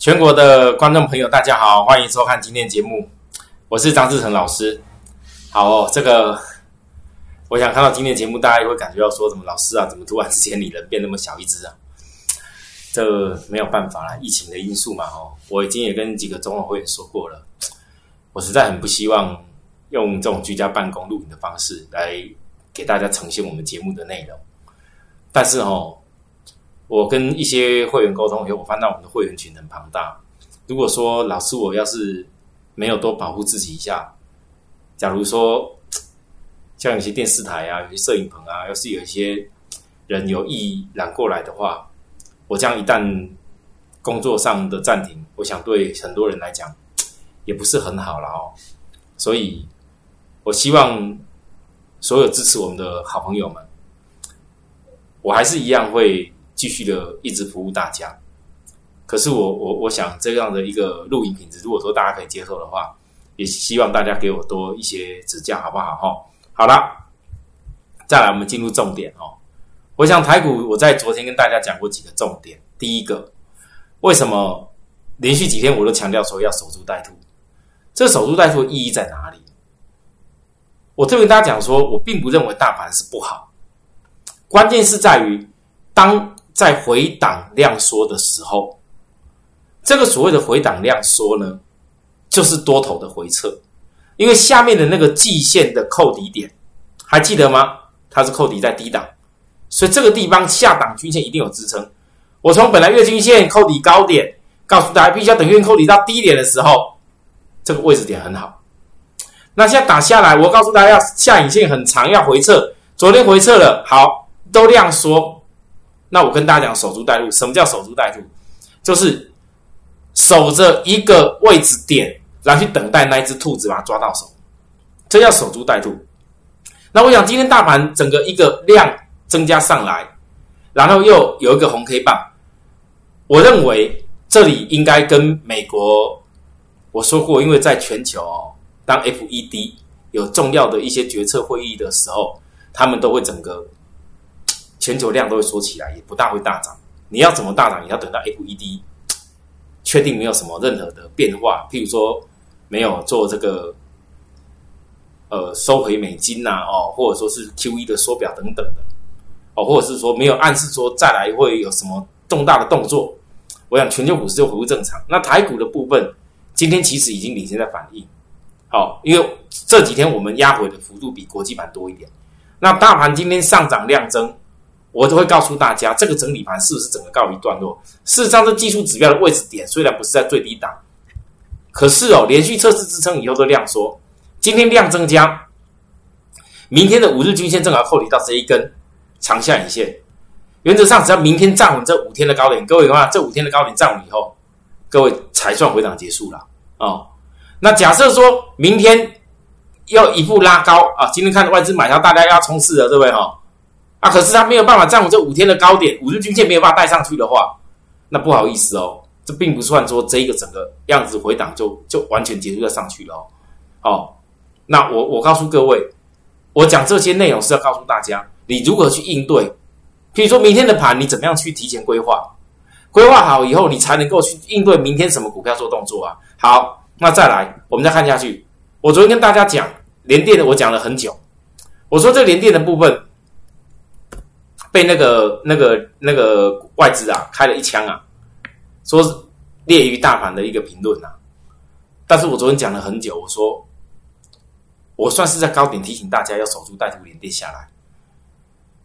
全国的观众朋友，大家好，欢迎收看今天节目，我是张志成老师。好，哦，这个我想看到今天节目，大家也会感觉到说，怎么老师啊，怎么突然之间你人变那么小一只啊？这没有办法啦，疫情的因素嘛，哦，我已经也跟几个中网会员说过了，我实在很不希望用这种居家办公录影的方式来给大家呈现我们节目的内容，但是哦。我跟一些会员沟通以后，我发现我们的会员群很庞大。如果说老师我要是没有多保护自己一下，假如说像有些电视台啊、有些摄影棚啊，要是有一些人有意染过来的话，我这样一旦工作上的暂停，我想对很多人来讲也不是很好了哦。所以，我希望所有支持我们的好朋友们，我还是一样会。继续的一直服务大家，可是我我我想这样的一个录影品质，如果说大家可以接受的话，也希望大家给我多一些指教，好不好？哈，好了，再来我们进入重点哦。我想台股，我在昨天跟大家讲过几个重点。第一个，为什么连续几天我都强调说要守株待兔？这守株待兔的意义在哪里？我特别跟大家讲说，我并不认为大盘是不好，关键是在于当。在回档量缩的时候，这个所谓的回档量缩呢，就是多头的回撤，因为下面的那个季线的扣底点，还记得吗？它是扣底在低档，所以这个地方下档均线一定有支撑。我从本来月均线扣底高点，告诉大家必须要等月扣底到低点的时候，这个位置点很好。那现在打下来，我告诉大家下影线很长，要回撤。昨天回撤了，好，都量缩。那我跟大家讲，守株待兔。什么叫守株待兔？就是守着一个位置点，然后去等待那一只兔子把它抓到手，这叫守株待兔。那我想今天大盘整个一个量增加上来，然后又有一个红 K 棒，我认为这里应该跟美国我说过，因为在全球当 FED 有重要的一些决策会议的时候，他们都会整个。全球量都会缩起来，也不大会大涨。你要怎么大涨？你要等到 FED 确定没有什么任何的变化，譬如说没有做这个呃收回美金呐，哦，或者说是 QE 的缩表等等的，哦，或者是说没有暗示说再来会有什么重大的动作，我想全球股市就恢复正常。那台股的部分，今天其实已经领先在反应，好，因为这几天我们压回的幅度比国际盘多一点。那大盘今天上涨量增。我都会告诉大家，这个整理盘是不是整个告一段落？事实上，这技术指标的位置点虽然不是在最低档，可是哦，连续测试支撑以后的量缩，今天量增加，明天的五日均线正好扣底到这一根长下影线。原则上，只要明天站稳这五天的高点，各位的话，这五天的高点站稳以后，各位才算回档结束了哦。那假设说明天要一步拉高啊，今天看外资买超，大家要冲刺了，对不对哈？啊！可是它没有办法站稳这五天的高点，五日均线没有办法带上去的话，那不好意思哦，这并不算说这一个整个样子回档就就完全结束要上去了哦。哦，那我我告诉各位，我讲这些内容是要告诉大家，你如何去应对。譬如说明天的盘，你怎么样去提前规划？规划好以后，你才能够去应对明天什么股票做动作啊。好，那再来，我们再看下去。我昨天跟大家讲连电的，我讲了很久，我说这连电的部分。被那个、那个、那个外资啊开了一枪啊，说是劣于大盘的一个评论啊。但是我昨天讲了很久，我说我算是在高点提醒大家要守住带图连跌下来。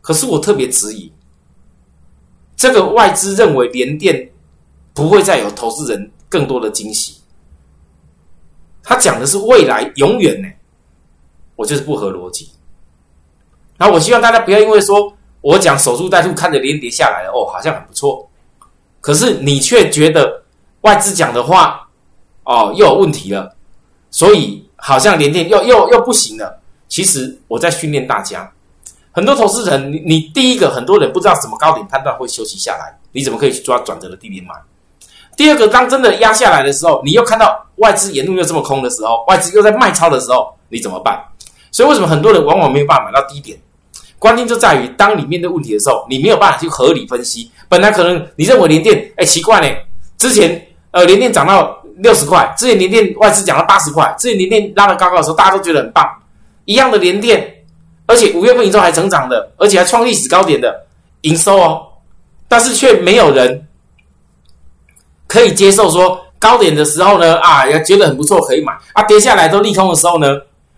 可是我特别质疑，这个外资认为连电不会再有投资人更多的惊喜，他讲的是未来永远呢，我就是不合逻辑。然后我希望大家不要因为说我讲守株待兔，看着连跌下来了，哦，好像很不错，可是你却觉得外资讲的话，哦，又有问题了，所以好像连电又又又不行了。其实我在训练大家，很多投资人，你你第一个，很多人不知道什么高点判断会休息下来，你怎么可以去抓转折的低点买？第二个，当真的压下来的时候，你又看到外资沿路又这么空的时候，外资又在卖超的时候，你怎么办？所以为什么很多人往往没有办法买到低点？关键就在于，当你面对问题的时候，你没有办法去合理分析。本来可能你认为连电，哎，奇怪呢，之前呃连电涨到六十块，之前连电外资涨到八十块，之前连电拉得高高的时候，大家都觉得很棒。一样的连电，而且五月份营收还成长的，而且还创历史高点的营收哦，但是却没有人。可以接受说高点的时候呢，啊，也觉得很不错，可以买啊。跌下来都利空的时候呢，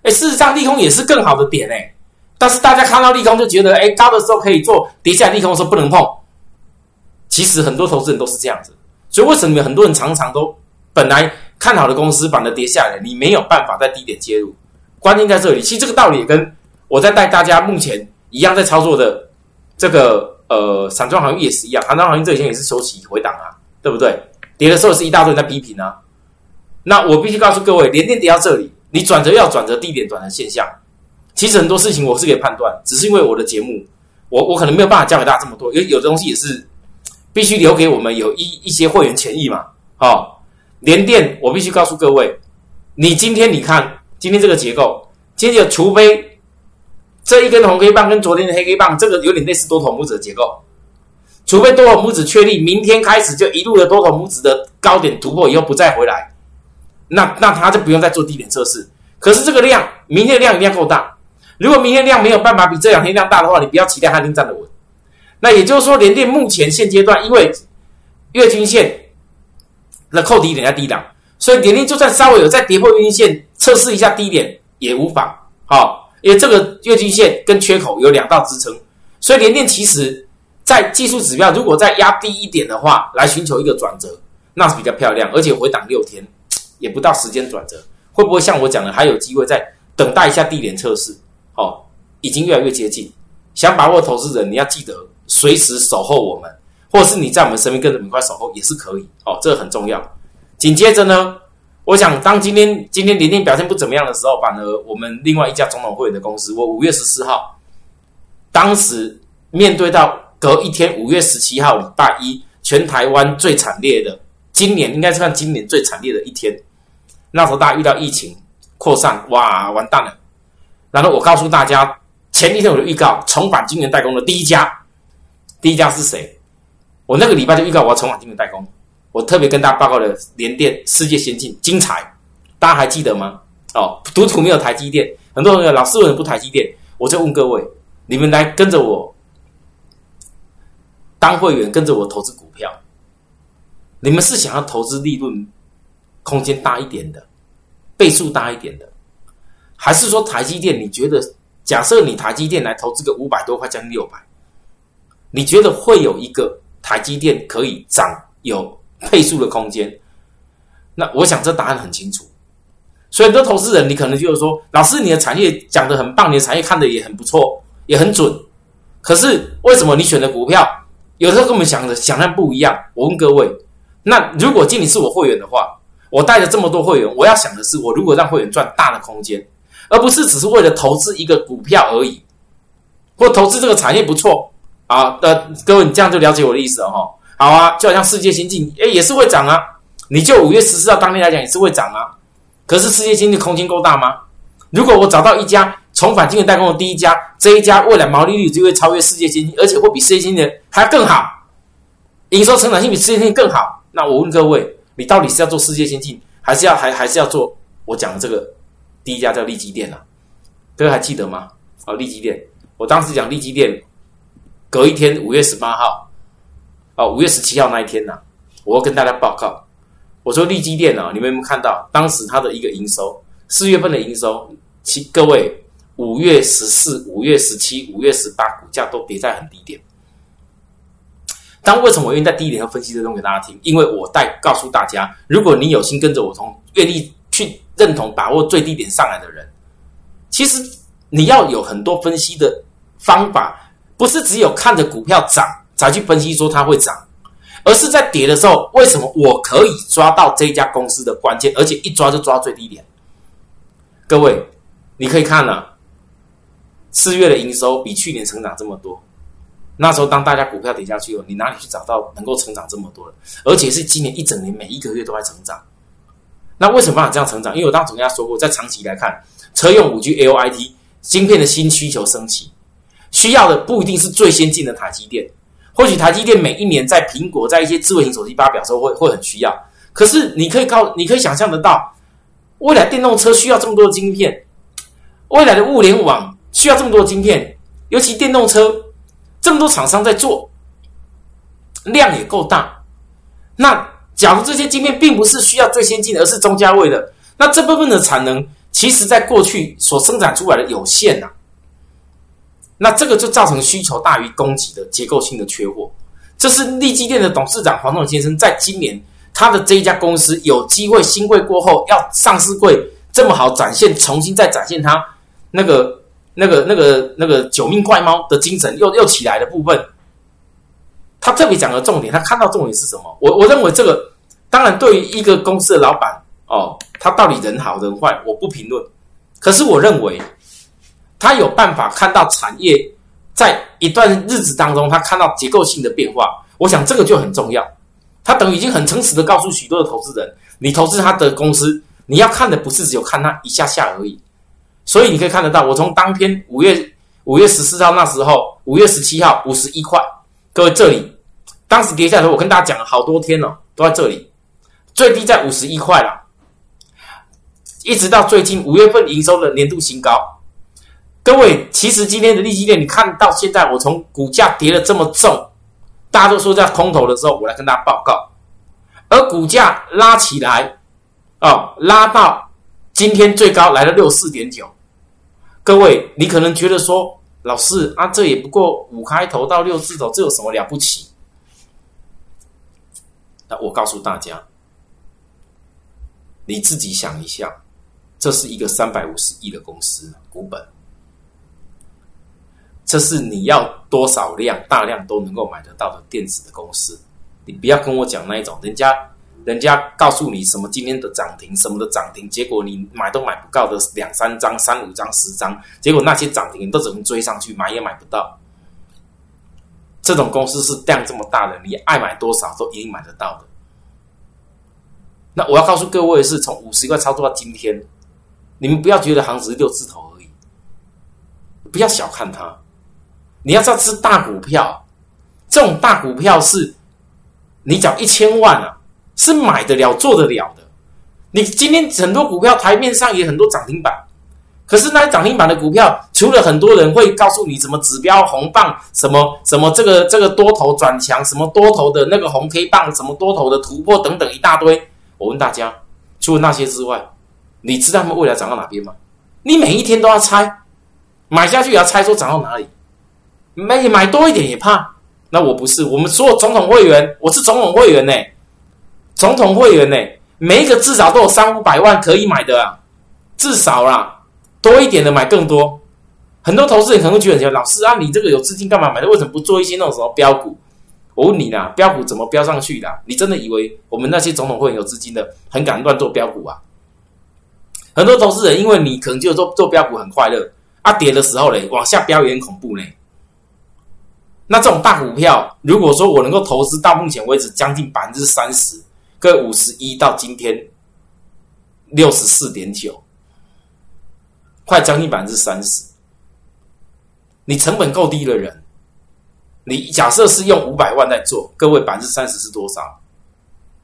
哎，事实上利空也是更好的点哎。但是大家看到利空就觉得，哎，高的时候可以做，跌下来利空的时候不能碰。其实很多投资人都是这样子，所以为什么很多人常常都本来看好的公司反而跌下来，你没有办法在低点介入，关键在这里。其实这个道理也跟我在带大家目前一样在操作的这个呃散装行业也是一样，散装行业这几天也是收起回档啊，对不对？跌的时候是一大堆人在逼平啊，那我必须告诉各位，连电跌到这里，你转折要转折低点转折现象，其实很多事情我是可以判断，只是因为我的节目，我我可能没有办法教给大家这么多，因为有的东西也是必须留给我们有一一些会员权益嘛。好，连电我必须告诉各位，你今天你看今天这个结构，今天除非这一根红黑棒跟昨天的黑黑棒，这个有点类似多头拇指的结构。除非多头拇指确立，明天开始就一路的多头拇指的高点突破以后不再回来，那那他就不用再做低点测试。可是这个量，明天的量一定要够大。如果明天量没有办法比这两天量大的话，你不要期待它能站得稳。那也就是说，联电目前现阶段，因为月均线的扣低点在低档，所以联电就算稍微有再跌破月均线测试一下低点也无妨。好，因为这个月均线跟缺口有两道支撑，所以联电其实。在技术指标如果再压低一点的话，来寻求一个转折，那是比较漂亮，而且回档六天也不到时间转折，会不会像我讲的，还有机会再等待一下低点测试？哦，已经越来越接近，想把握投资人，你要记得随时守候我们，或者是你在我们身边跟着我们一块守候也是可以。哦，这个很重要。紧接着呢，我想当今天今天连电表现不怎么样的时候，反而我们另外一家总统会员的公司，我五月十四号，当时面对到。隔一天，五月十七号，礼拜一，全台湾最惨烈的，今年应该是算今年最惨烈的一天。那时候大家遇到疫情扩散，哇，完蛋了。然后我告诉大家，前一天我就预告重返晶圆代工的第一家，第一家是谁？我那个礼拜就预告我要重返晶圆代工。我特别跟大家报告的联电、世界先进、精彩，大家还记得吗？哦，独土没有台积电，很多朋友老师为什么不台积电？我就问各位，你们来跟着我。当会员跟着我投资股票，你们是想要投资利润空间大一点的，倍数大一点的，还是说台积电？你觉得假设你台积电来投资个五百多块，将近六百，你觉得会有一个台积电可以涨有倍数的空间？那我想这答案很清楚。所以很多投资人，你可能就是说，老师你的产业讲的很棒，你的产业看的也很不错，也很准，可是为什么你选的股票？有时候跟我们想的想象不一样。我问各位，那如果经理是我会员的话，我带着这么多会员，我要想的是，我如果让会员赚大的空间，而不是只是为了投资一个股票而已，或投资这个产业不错啊。呃，各位，你这样就了解我的意思了哈。好啊，就好像世界先进，哎，也是会涨啊。你就五月十四号当天来讲，也是会涨啊。可是世界先进空间够大吗？如果我找到一家。重返金圆代工的第一家，这一家未来毛利率就会超越世界先进，而且会比世界先进还更好，营收成长性比世界先进更好。那我问各位，你到底是要做世界先进，还是要还还是要做我讲的这个第一家叫利基店啊？各位还记得吗？哦，利基店，我当时讲利基店，隔一天五月十八号，哦，五月十七号那一天呢，我要跟大家报告，我说利基店呢，你们有没有看到当时它的一个营收，四月份的营收，其各位。五月十四、五月十七、五月十八，股价都跌在很低点。但为什么我愿意在低点要分析这东西给大家听？因为我带告诉大家，如果你有心跟着我，从愿意去认同把握最低点上来的人，其实你要有很多分析的方法，不是只有看着股票涨才去分析说它会涨，而是在跌的时候，为什么我可以抓到这家公司的关键，而且一抓就抓最低点？各位，你可以看了，四月的营收比去年成长这么多。那时候，当大家股票跌下去后，你哪里去找到能够成长这么多的？而且是今年一整年每一个月都在成长。那为什么办法这样成长？因为我当时跟大家说过，在长期来看，车用五 G L I T 芯片的新需求升起，需要的不一定是最先进的台积电。或许台积电每一年在苹果在一些智慧型手机发表时候会会很需要，可是你可以靠你可以想象得到，未来电动车需要这么多的晶片，未来的物联网需要这么多的晶片，尤其电动车。这么多厂商在做，量也够大。那假如这些晶片并不是需要最先进的，而是中价位的，那这部分的产能，其实在过去所生产出来的有限呐。那这个就造成需求大于供给的结构性的缺货。这是立基电的董事长黄总先生在今年他的这一家公司有机会新贵过后要上市贵这么好展现，重新再展现他那个。那个、那个、那个九命怪猫的精神又又起来的部分，他特别讲的重点，他看到重点是什么？我我认为这个，当然对于一个公司的老板哦，他到底人好人坏，我不评论。可是我认为，他有办法看到产业在一段日子当中，他看到结构性的变化。我想这个就很重要。他等于已经很诚实的告诉许多的投资人，你投资他的公司，你要看的不是只有看他一下下而已。所以你可以看得到，我从当天五月五月十四号那时候，五月十七号五十一块，各位这里当时跌下来，我跟大家讲了好多天了，都在这里，最低在五十一块了，一直到最近五月份营收的年度新高。各位，其实今天的利基链，你看到现在，我从股价跌了这么重，大家都说在空头的时候，我来跟大家报告，而股价拉起来，哦，拉到今天最高来了六四点九。各位，你可能觉得说，老师啊，这也不过五开头到六字头，这有什么了不起？那我告诉大家，你自己想一下，这是一个三百五十亿的公司股本，这是你要多少量大量都能够买得到的电子的公司，你不要跟我讲那一种人家。人家告诉你什么今天的涨停，什么的涨停，结果你买都买不到的两三张、三五张、十张，结果那些涨停你都只能追上去，买也买不到。这种公司是量这么大的，你爱买多少都一定买得到的。那我要告诉各位，是从五十块操作到今天，你们不要觉得行只是六字头而已，不要小看它。你要知道，吃大股票，这种大股票是，你缴一千万啊。是买得了、做得了的。你今天很多股票台面上也很多涨停板，可是那涨停板的股票，除了很多人会告诉你什么指标红棒、什么什么这个这个多头转强、什么多头的那个红 K 棒、什么多头的突破等等一大堆。我问大家，除了那些之外，你知道他们未来涨到哪边吗？你每一天都要猜，买下去也要猜说涨到哪里。买买多一点也怕。那我不是，我们所有总统会员，我是总统会员呢。总统会员呢，每一个至少都有三五百万可以买的啊，至少啦，多一点的买更多。很多投资人可能觉得，老师啊，你这个有资金干嘛买的？为什么不做一些那种什么标股？我问你啦，标股怎么标上去的？你真的以为我们那些总统会员有资金的，很敢乱做标股啊？很多投资人因为你可能就做做标股很快乐，啊跌的时候嘞，往下飙也很恐怖呢。那这种大股票，如果说我能够投资到目前为止将近百分之三十。各五十一到今天六十四点九，快将近百分之三十。你成本够低的人，你假设是用五百万在做，各位百分之三十是多少？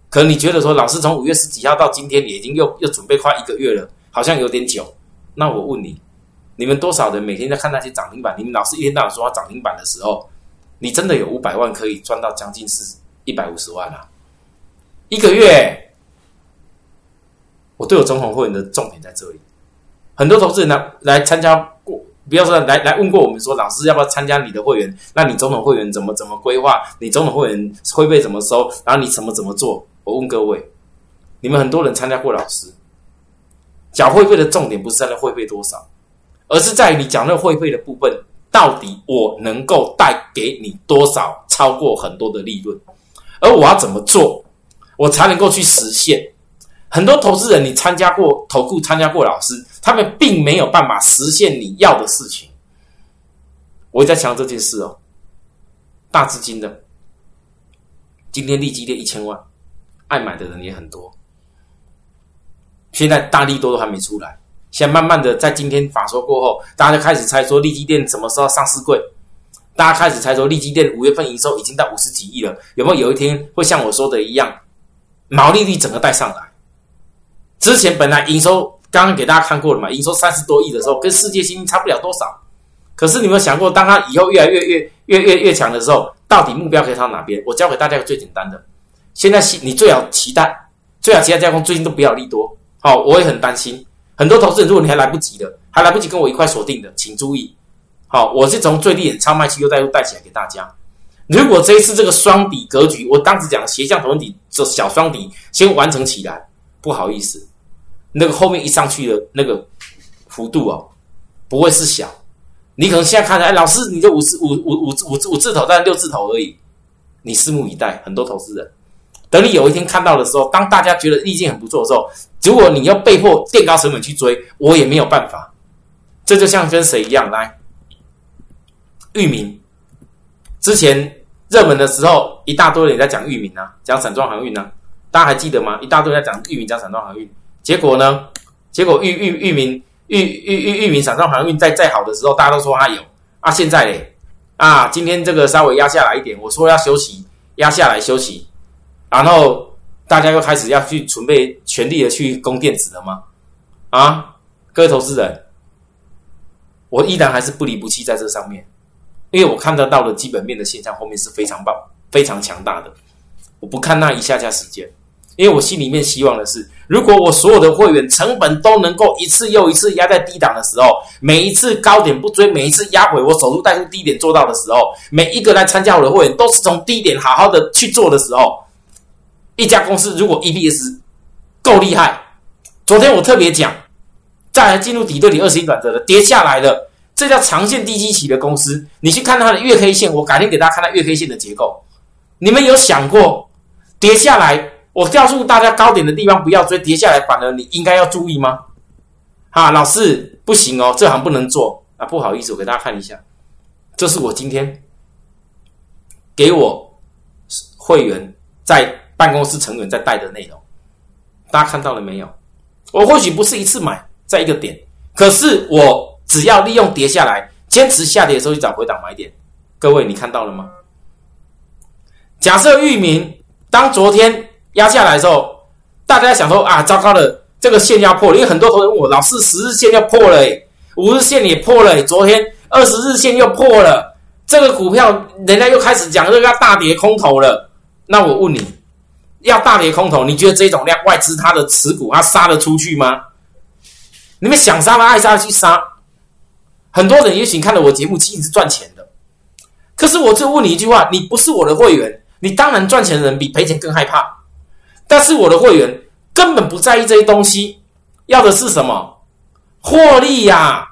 可能你觉得说，老师从五月十几号到今天，你已经又又准备快一个月了，好像有点久。那我问你，你们多少人每天在看那些涨停板？你们老师一天到晚说涨停板的时候，你真的有五百万可以赚到将近是一百五十万啊？一个月，我对我总统会员的重点在这里。很多投资人来来参加过，不要说来来问过我们说，老师要不要参加你的会员？那你总统会员怎么怎么规划？你总统会员会费怎么收？然后你怎么怎么做？我问各位，你们很多人参加过老师，缴会费的重点不是在那会费多少，而是在于你缴那会费的部分，到底我能够带给你多少超过很多的利润，而我要怎么做，我才能够去实现？很多投资人，你参加过投顾，参加过老师，他们并没有办法实现你要的事情。我在强这件事哦，大资金的，今天利基跌一千万，爱买的人也很多。现在大力多都还没出来，现在慢慢的在今天法说过后，大家就开始猜说利基店什么时候上市柜？大家开始猜说利基店五月份营收已经到五十几亿了，有没有有一天会像我说的一样，毛利率整个带上来？之前本来营收刚刚给大家看过了嘛，营收三十多亿的时候，跟世界新差不了多少。可是你有没有想过，当它以后越来越越越越越强的时候，到底目标可以到哪边？我教给大家一个最简单的，现在你最好期待，最好期待加工最近都不要利多。好，我也很担心。很多投资人，如果你还来不及的，还来不及跟我一块锁定的，请注意。好，我是从最低点超卖期又带又带起来给大家。如果这一次这个双底格局，我当时讲斜向头底，这小双底先完成起来，不好意思，那个后面一上去的那个幅度哦，不会是小。你可能现在看，哎，老师，你这五字五五五五五字头，但六字头而已。你拭目以待，很多投资人。等你有一天看到的时候，当大家觉得意境很不错的时候，如果你要被迫垫高成本去追，我也没有办法。这就像跟谁一样，来，域名之前热门的时候，一大堆人在讲域名啊，讲散装航运呢，大家还记得吗？一大堆人在讲域名，讲散装航运，结果呢？结果域域域名域域域域名散装航运在再好的时候，大家都说它有啊，现在嘞啊，今天这个稍微压下来一点，我说要休息，压下来休息。然后大家又开始要去准备全力的去攻电子了吗？啊，各位投资人，我依然还是不离不弃在这上面，因为我看得到的基本面的现象后面是非常棒、非常强大的。我不看那一下下时间，因为我心里面希望的是，如果我所有的会员成本都能够一次又一次压在低档的时候，每一次高点不追，每一次压回我守住带入低点做到的时候，每一个来参加我的会员都是从低点好好的去做的时候。一家公司如果 EPS 够厉害，昨天我特别讲，再来进入底对底二十一转折的跌下来了，这叫长线低基期的公司。你去看它的月 K 线，我改天给大家看它月 K 线的结构。你们有想过跌下来，我告诉大家高点的地方不要追，跌下来反而你应该要注意吗？啊，老师不行哦，这行不能做啊，不好意思，我给大家看一下，这是我今天给我会员在。办公室成员在带的内容，大家看到了没有？我或许不是一次买在一个点，可是我只要利用跌下来，坚持下跌的时候去找回档买点。各位，你看到了吗？假设域名当昨天压下来的时候，大家想说啊，糟糕了，这个线要破了，因为很多同学问我，老师十日线要破了，五日线也破了，昨天二十日线又破了，这个股票人家又开始讲这个要大跌空头了，那我问你？要大跌空头，你觉得这种量外资它的持股它杀得出去吗？你们想杀的爱杀去杀，很多人也许看了我节目，其实是赚钱的。可是我就问你一句话：你不是我的会员，你当然赚钱的人比赔钱更害怕。但是我的会员根本不在意这些东西，要的是什么？获利呀！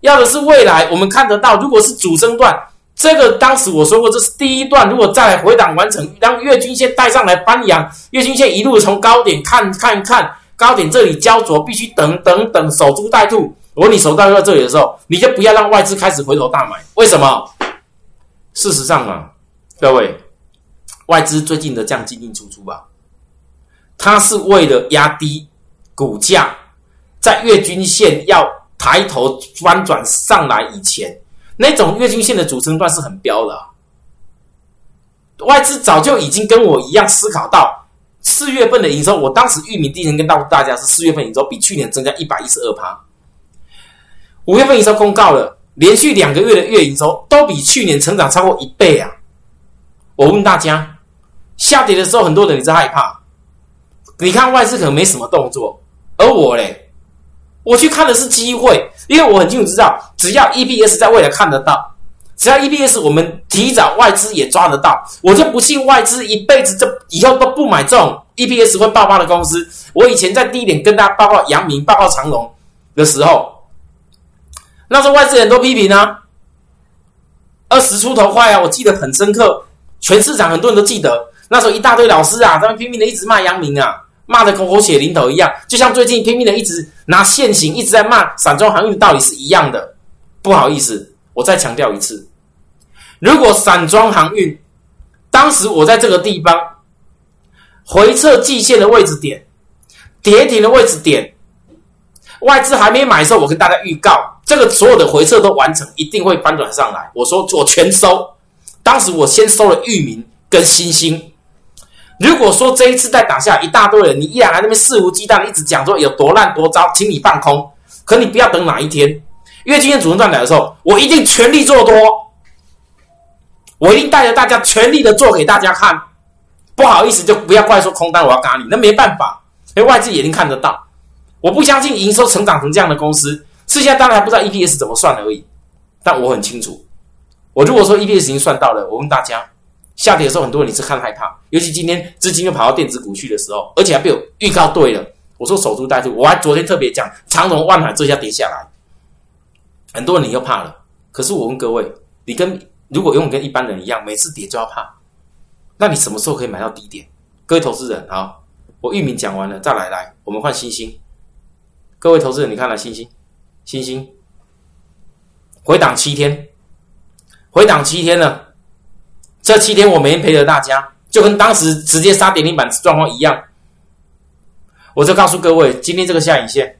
要的是未来我们看得到，如果是主升段。这个当时我说过，这是第一段。如果再来回档完成，让月均线带上来翻阳，月均线一路从高点看看看高点这里焦灼，必须等等等守株待兔。如果你守到到这里的时候，你就不要让外资开始回头大买。为什么？事实上啊，各位，外资最近的这样进进出出吧，它是为了压低股价，在月均线要抬头翻转上来以前。那种月均线的主升段是很标的，外资早就已经跟我一样思考到四月份的营收。我当时玉米第一天跟告诉大家是四月份营收比去年增加一百一十二趴，五月份营收公告了，连续两个月的月营收都比去年成长超过一倍啊！我问大家，下跌的时候很多人也在害怕，你看外资可能没什么动作，而我嘞。我去看的是机会，因为我很清楚知道，只要 EPS 在未来看得到，只要 EPS 我们提早外资也抓得到，我就不信外资一辈子这以后都不买这种 EPS 会爆发的公司。我以前在低点跟大家报告阳明、报告长隆的时候，那时候外资人都批评啊，二十出头块啊，我记得很深刻，全市场很多人都记得，那时候一大堆老师啊，他们拼命的一直骂杨明啊，骂的跟狗血淋头一样，就像最近拼命的一直拿现行一直在骂散装航运的道理是一样的。不好意思，我再强调一次。如果散装航运当时我在这个地方回撤季线的位置点、跌停的位置点，外资还没买的时候，我跟大家预告，这个所有的回撤都完成，一定会翻转上来。我说我全收，当时我先收了域名跟星星。如果说这一次再打下一大堆人，你依然在那边肆无忌惮一直讲说有多烂多糟，请你放空。可你不要等哪一天，因为今天主动段来的时候，我一定全力做多。我一定带着大家全力的做给大家看，不好意思就不要怪说空单我要嘎你，那没办法，因为外资眼睛看得到。我不相信营收成长成这样的公司，剩下当然还不知道 EPS 怎么算而已。但我很清楚，我如果说 EPS 已经算到了，我问大家，下跌的时候很多人你是看害怕，尤其今天资金又跑到电子股去的时候，而且还被我预告对了，我说守株待兔。我还昨天特别讲长隆、万海这下跌下来，很多人你又怕了。可是我问各位，你跟如果用跟一般人一样，每次跌就要怕，那你什么时候可以买到低点？各位投资人啊，我域名讲完了，再来来，我们换星星。各位投资人，你看了星星，星星回档七天，回档七天了。这七天我每天陪着大家，就跟当时直接杀跌停板状况一样。我就告诉各位，今天这个下影线，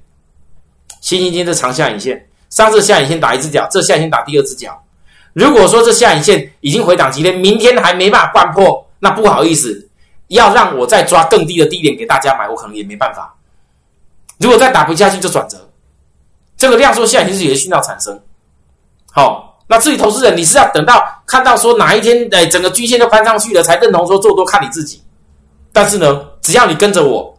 星星今天这长下影线，上次下影线打一只脚，这下影线打第二只脚。如果说这下影线已经回档几天，明天还没办法贯破，那不好意思，要让我再抓更低的低点给大家买，我可能也没办法。如果再打不下去，就转折。这个量缩下影线是有些讯号产生。好，那至于投资人，你是要等到看到说哪一天，哎，整个均线都翻上去了，才认同说做多，看你自己。但是呢，只要你跟着我，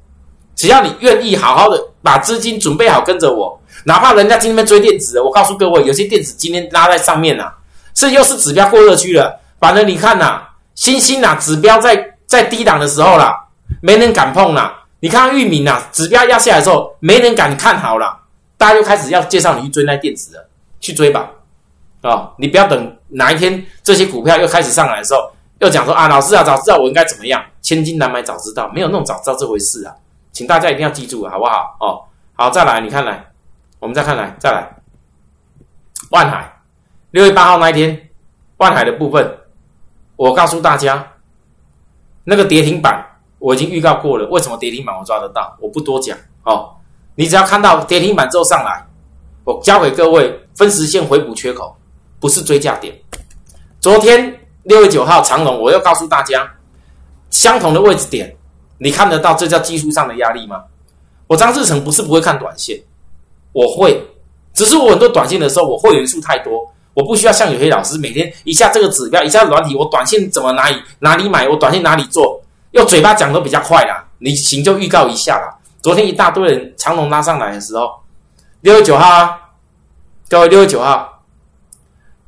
只要你愿意好好的把资金准备好跟着我，哪怕人家今天追电子，我告诉各位，有些电子今天拉在上面啊。这又是指标过热区了，反正你看呐，星星呐，指标在在低档的时候啦，没人敢碰啦。你看玉米呐，指标压下来的时候，没人敢看好了，大家又开始要介绍你去追那电子了，去追吧，啊，你不要等哪一天这些股票又开始上来的时候，又讲说啊，老师啊，早知道我应该怎么样，千金难买早知道，没有那种早知道这回事啊，请大家一定要记住，好不好？哦，好，再来，你看来，我们再看来，再来，万海。六月八号那一天，万海的部分，我告诉大家，那个跌停板我已经预告过了。为什么跌停板我抓得到？我不多讲哦。你只要看到跌停板之后上来，我教给各位分时线回补缺口，不是追价点。昨天六月九号长龙，我又告诉大家，相同的位置点，你看得到这叫技术上的压力吗？我张志成不是不会看短线，我会，只是我很多短线的时候，我会员数太多。我不需要像有些老师每天一下这个指标，一下软体，我短线怎么哪里哪里买，我短线哪里做，用嘴巴讲都比较快啦。你行就预告一下啦。昨天一大堆人长龙拉上来的时候，六月九号啊，各位六月九号，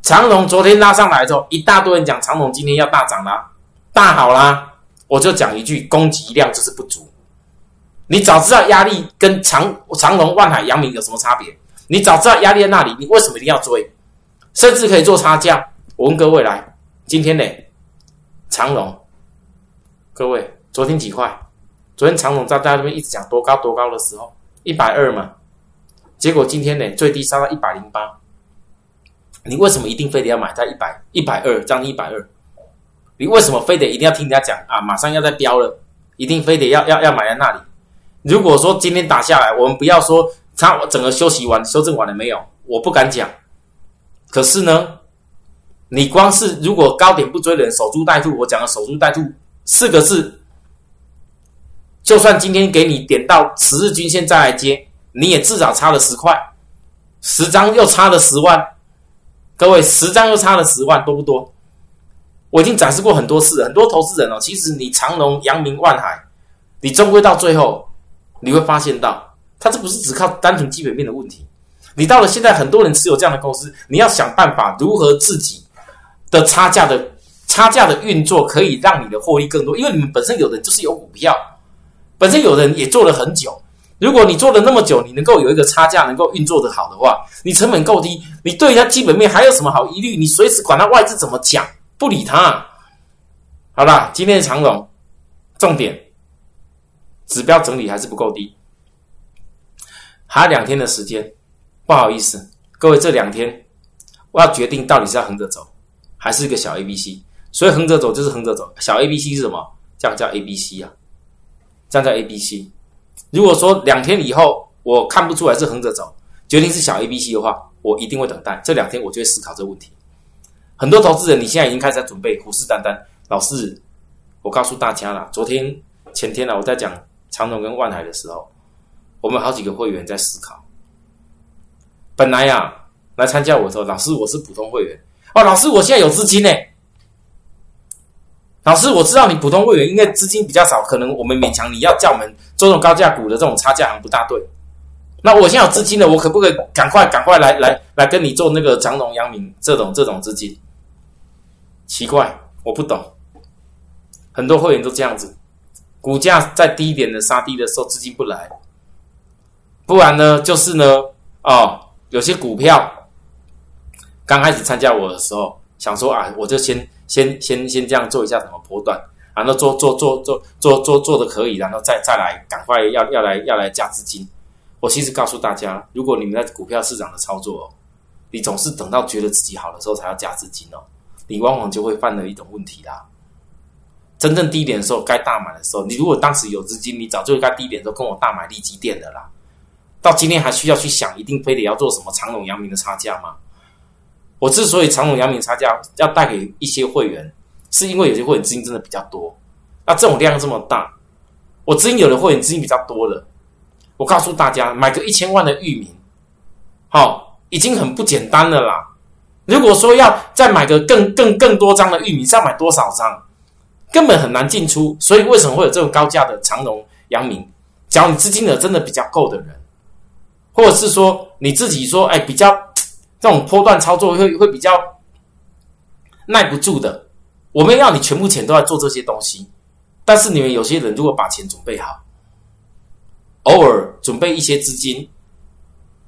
长龙昨天拉上来之后，一大堆人讲长龙今天要大涨啦，大好啦，我就讲一句，供给量就是不足。你早知道压力跟长长龙、万海、阳明有什么差别，你早知道压力在那里，你为什么一定要追？甚至可以做差价。我问各位来，今天呢，长隆，各位昨天几块？昨天长隆在大家这边一直讲多高多高的时候，一百二嘛。结果今天呢，最低杀到一百零八。你为什么一定非得要买在一百一百二，将近一百二？你为什么非得一定要听人家讲啊？马上要再飙了，一定非得要要要买在那里？如果说今天打下来，我们不要说它整个休息完、修正完了没有？我不敢讲。可是呢，你光是如果高点不追人，守株待兔，我讲的守株待兔四个字，就算今天给你点到十日均线再来接，你也至少差了十块，十张又差了十万。各位，十张又差了十万，多不多？我已经展示过很多次，很多投资人哦，其实你长隆、阳明、万海，你终归到最后，你会发现到，它这不是只靠单纯基本面的问题。你到了现在，很多人持有这样的公司，你要想办法如何自己的差价的差价的运作，可以让你的获利更多，因为你们本身有的就是有股票，本身有人也做了很久。如果你做了那么久，你能够有一个差价能够运作的好的话，你成本够低，你对它基本面还有什么好疑虑？你随时管它外资怎么讲，不理它。好啦，今天的长龙重点指标整理还是不够低，还有两天的时间，不好意思，各位这两天我要决定到底是要横着走，还是一个小 A B C。所以横着走就是横着走，小 A B C 是什么？这样叫 A B C 啊，站在 A B C。如果说两天以后我看不出来是横着走，决定是小 A B C 的话，我一定会等待这两天，我就会思考这个问题。很多投资人，你现在已经开始在准备虎视眈眈。老师，我告诉大家了，昨天前天呢，我在讲长隆跟万海的时候，我们好几个会员在思考。本来呀，来参加我说，老师我是普通会员哦，老师我现在有资金呢。老师，我知道你普通会员应该资金比较少，可能我们勉强你要叫我们做这种高价股的这种差价行不大对。那我现在有资金了，我可不可以赶快赶快来来来跟你做那个长隆、阳明这种这种资金？奇怪，我不懂。很多会员都这样子，股价在低点的杀低的时候资金不来，不然呢就是呢哦，有些股票刚开始参加我的时候，想说啊，我就先。先先先这样做一下什么波段，然后做做做做做做做的可以，然后再再来赶快要要来要来加资金。我其实告诉大家，如果你们在股票市场的操作，你总是等到觉得自己好的时候才要加资金哦，你往往就会犯了一种问题啦。真正低点的时候该大买的时候，你如果当时有资金，你早就该低点的时候跟我大买利基店的啦。到今天还需要去想，一定非得要做什么长隆、阳明的差价吗？我之所以长隆、阳明差价要带给一些会员，是因为有些会员资金真的比较多。那这种量这么大，我资金有的会员资金比较多的，我告诉大家，买个一千万的域名，好，已经很不简单了啦。如果说要再买个更更更多张的域名，是要买多少张？根本很难进出。所以为什么会有这种高价的长隆、阳明？只要你资金额真的比较够的人，或者是说你自己说，哎，比较。这种波段操作会会比较耐不住的。我们要你全部钱都在做这些东西，但是你们有些人如果把钱准备好，偶尔准备一些资金，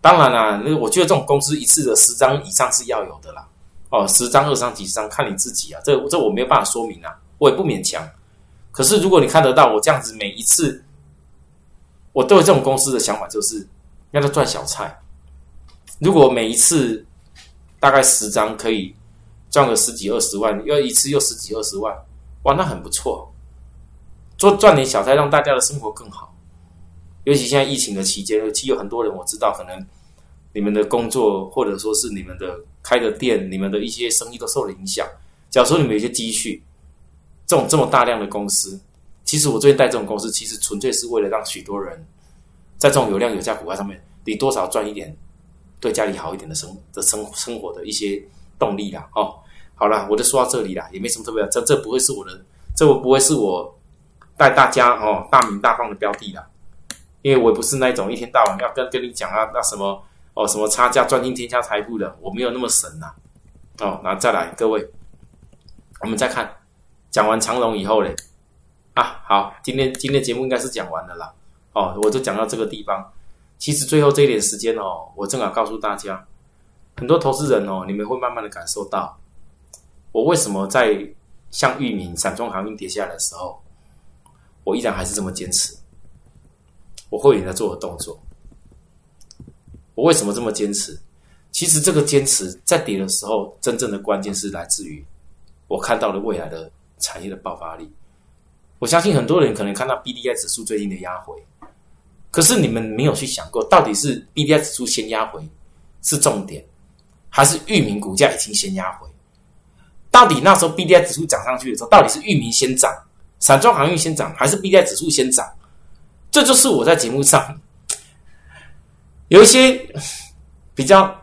当然啦，那我觉得这种公司一次的十张以上是要有的啦。哦，十张、二张、几张，看你自己啊。这这我没有办法说明啊，我也不勉强。可是如果你看得到我这样子，每一次我对这种公司的想法就是要他赚小菜。如果每一次大概十张可以赚个十几二十万，又一次又十几二十万，哇，那很不错。做赚点小菜，让大家的生活更好。尤其现在疫情的期间，其实有很多人我知道，可能你们的工作或者说是你们的开的店，你们的一些生意都受了影响。假如说你们有些积蓄，这种这么大量的公司，其实我最近带这种公司，其实纯粹是为了让许多人在这种有量有价股票上面，你多少赚一点。对家里好一点的生的生生活的一些动力啦，哦，好了，我就说到这里啦，也没什么特别，这这不会是我的，这我不会是我带大家哦大名大放的标的啦，因为我不是那种一天到晚要跟跟你讲啊那什么哦什么差价赚进天下财富的，我没有那么神呐，哦，那再来各位，我们再看讲完长隆以后嘞，啊好，今天今天节目应该是讲完了啦，哦，我就讲到这个地方。其实最后这一点时间哦，我正好告诉大家，很多投资人哦，你们会慢慢的感受到，我为什么在像域名、散装航运跌下来的时候，我依然还是这么坚持，我会员在做的动作。我为什么这么坚持？其实这个坚持在跌的时候，真正的关键是来自于我看到了未来的产业的爆发力。我相信很多人可能看到 B D I 指数最近的压回。可是你们没有去想过，到底是 B D I 指数先压回是重点，还是域名股价已经先压回？到底那时候 B D I 指数涨上去的时候，到底是域名先涨，散装航运先涨，还是 B D I 指数先涨？这就是我在节目上 有一些 比较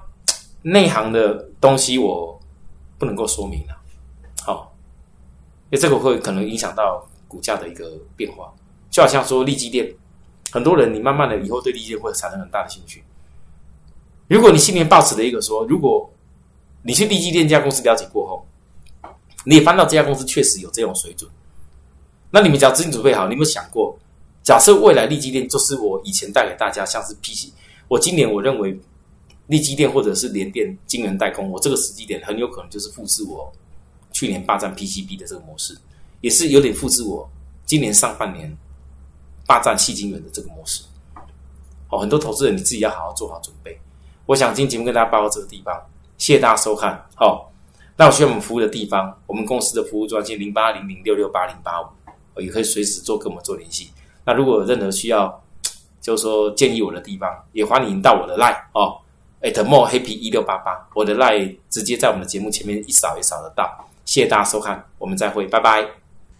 内行的东西，我不能够说明了。好，因为这个会可能影响到股价的一个变化，就好像说利基电。很多人，你慢慢的以后对利基会产生很大的兴趣。如果你心里面抱持的一个说，如果你去利基店这家公司了解过后，你也翻到这家公司确实有这种水准。那你们只要资金准备好，你有没有想过，假设未来利基店就是我以前带给大家，像是 PC，我今年我认为利基店或者是联电晶圆代工，我这个时机点很有可能就是复制我去年霸占 PCB 的这个模式，也是有点复制我今年上半年霸占细晶圆的这个模式。哦，很多投资人你自己要好好做好准备。我想今天节目跟大家报到这个地方，谢谢大家收看。好，那我需要我们服务的地方，我们公司的服务专线零八零零六六八零八五。也可以随时做跟我们做联系。那如果有任何需要，就是说建议我的地方，也欢迎到我的 line 哦，at more 黑皮一六八八，我的 line 直接在我们的节目前面一扫一扫得到。谢谢大家收看，我们再会，拜拜。